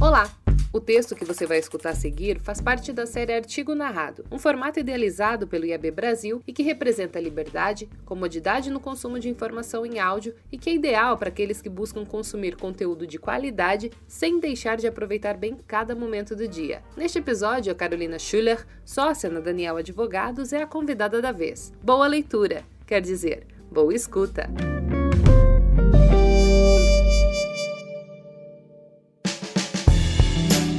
Olá! O texto que você vai escutar a seguir faz parte da série Artigo Narrado, um formato idealizado pelo IAB Brasil e que representa liberdade, comodidade no consumo de informação em áudio e que é ideal para aqueles que buscam consumir conteúdo de qualidade sem deixar de aproveitar bem cada momento do dia. Neste episódio, a Carolina Schuller, sócia na Daniel Advogados, é a convidada da vez. Boa leitura, quer dizer, boa escuta!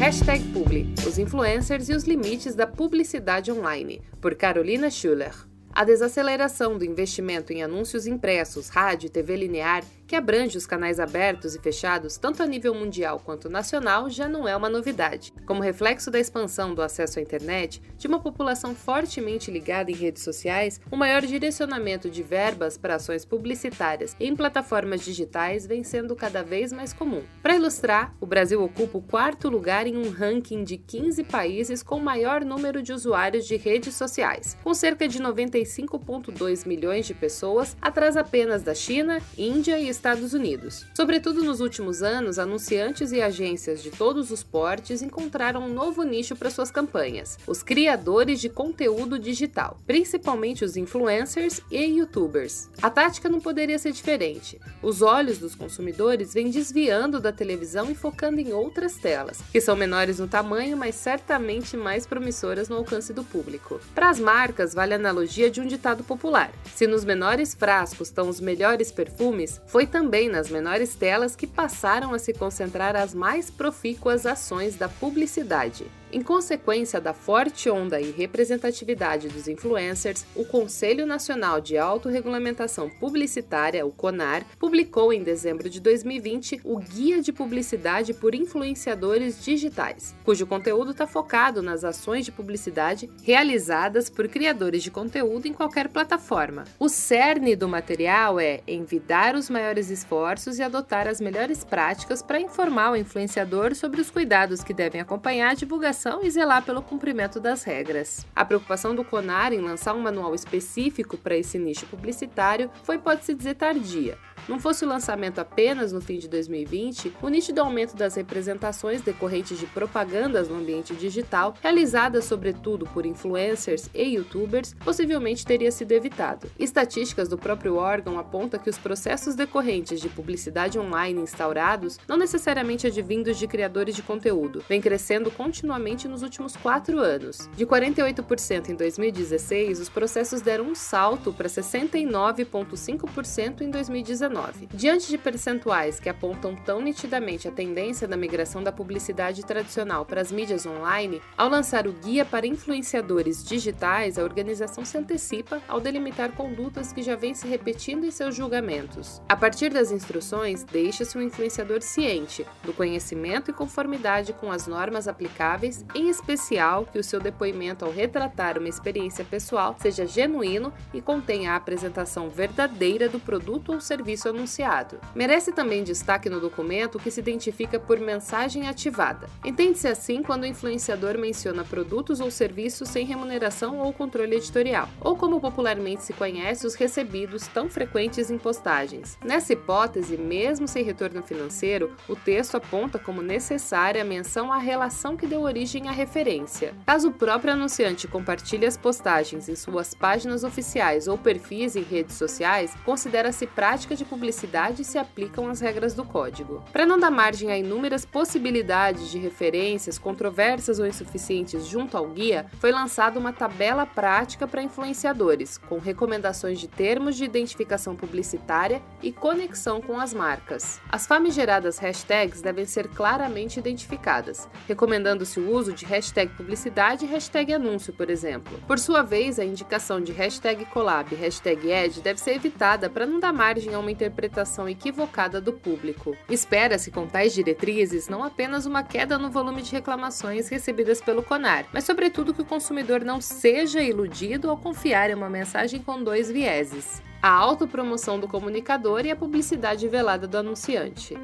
Hashtag Publi, os influencers e os limites da publicidade online, por Carolina Schuller. A desaceleração do investimento em anúncios impressos, rádio e TV linear que abrange os canais abertos e fechados tanto a nível mundial quanto nacional, já não é uma novidade. Como reflexo da expansão do acesso à internet, de uma população fortemente ligada em redes sociais, o maior direcionamento de verbas para ações publicitárias em plataformas digitais vem sendo cada vez mais comum. Para ilustrar, o Brasil ocupa o quarto lugar em um ranking de 15 países com maior número de usuários de redes sociais, com cerca de 95,2 milhões de pessoas, atrás apenas da China, Índia e Estados Unidos. Sobretudo nos últimos anos, anunciantes e agências de todos os portes encontraram um novo nicho para suas campanhas: os criadores de conteúdo digital, principalmente os influencers e youtubers. A tática não poderia ser diferente. Os olhos dos consumidores vêm desviando da televisão e focando em outras telas, que são menores no tamanho, mas certamente mais promissoras no alcance do público. Para as marcas, vale a analogia de um ditado popular: se nos menores frascos estão os melhores perfumes, foi também nas menores telas que passaram a se concentrar as mais profícuas ações da publicidade. Em consequência da forte onda e representatividade dos influencers, o Conselho Nacional de Autorregulamentação Publicitária, o CONAR, publicou em dezembro de 2020 o Guia de Publicidade por Influenciadores Digitais, cujo conteúdo está focado nas ações de publicidade realizadas por criadores de conteúdo em qualquer plataforma. O cerne do material é envidar os maiores esforços e adotar as melhores práticas para informar o influenciador sobre os cuidados que devem acompanhar a divulgação e zelar pelo cumprimento das regras. A preocupação do CONAR em lançar um manual específico para esse nicho publicitário foi, pode-se dizer, tardia, não fosse o lançamento apenas no fim de 2020, o nítido aumento das representações decorrentes de propagandas no ambiente digital, realizadas sobretudo por influencers e youtubers, possivelmente teria sido evitado. Estatísticas do próprio órgão apontam que os processos decorrentes de publicidade online instaurados, não necessariamente advindos de criadores de conteúdo, vem crescendo continuamente nos últimos quatro anos. De 48% em 2016, os processos deram um salto para 69,5% em 2019. Diante de percentuais que apontam tão nitidamente a tendência da migração da publicidade tradicional para as mídias online, ao lançar o Guia para Influenciadores Digitais, a organização se antecipa ao delimitar condutas que já vêm se repetindo em seus julgamentos. A partir das instruções, deixa-se o um influenciador ciente do conhecimento e conformidade com as normas aplicáveis, em especial que o seu depoimento ao retratar uma experiência pessoal seja genuíno e contenha a apresentação verdadeira do produto ou serviço serviço anunciado. Merece também destaque no documento que se identifica por mensagem ativada. Entende-se assim quando o influenciador menciona produtos ou serviços sem remuneração ou controle editorial, ou como popularmente se conhece, os recebidos tão frequentes em postagens. Nessa hipótese, mesmo sem retorno financeiro, o texto aponta como necessária a menção à relação que deu origem à referência. Caso o próprio anunciante compartilhe as postagens em suas páginas oficiais ou perfis em redes sociais, considera-se prática de publicidade se aplicam as regras do código. Para não dar margem a inúmeras possibilidades de referências controversas ou insuficientes junto ao guia, foi lançada uma tabela prática para influenciadores, com recomendações de termos de identificação publicitária e conexão com as marcas. As famigeradas hashtags devem ser claramente identificadas, recomendando-se o uso de hashtag publicidade e hashtag anúncio, por exemplo. Por sua vez, a indicação de hashtag collab e hashtag ad deve ser evitada para não dar margem a uma interpretação equivocada do público. Espera-se com tais diretrizes não apenas uma queda no volume de reclamações recebidas pelo CONAR, mas sobretudo que o consumidor não seja iludido ao confiar em uma mensagem com dois vieses: a autopromoção do comunicador e a publicidade velada do anunciante.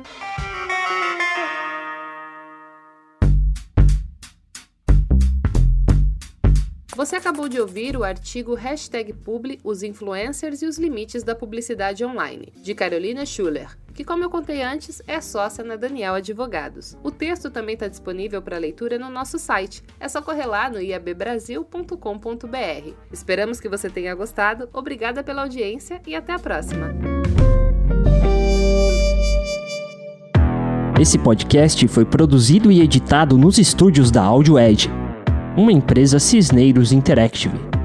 Você acabou de ouvir o artigo Hashtag Publi, os influencers e os limites da publicidade online, de Carolina Schuller que, como eu contei antes, é sócia na Daniel Advogados. O texto também está disponível para leitura no nosso site. É só correr lá no iabbrasil.com.br. Esperamos que você tenha gostado. Obrigada pela audiência e até a próxima. Esse podcast foi produzido e editado nos estúdios da Audio Edge, uma empresa Cisneiros Interactive.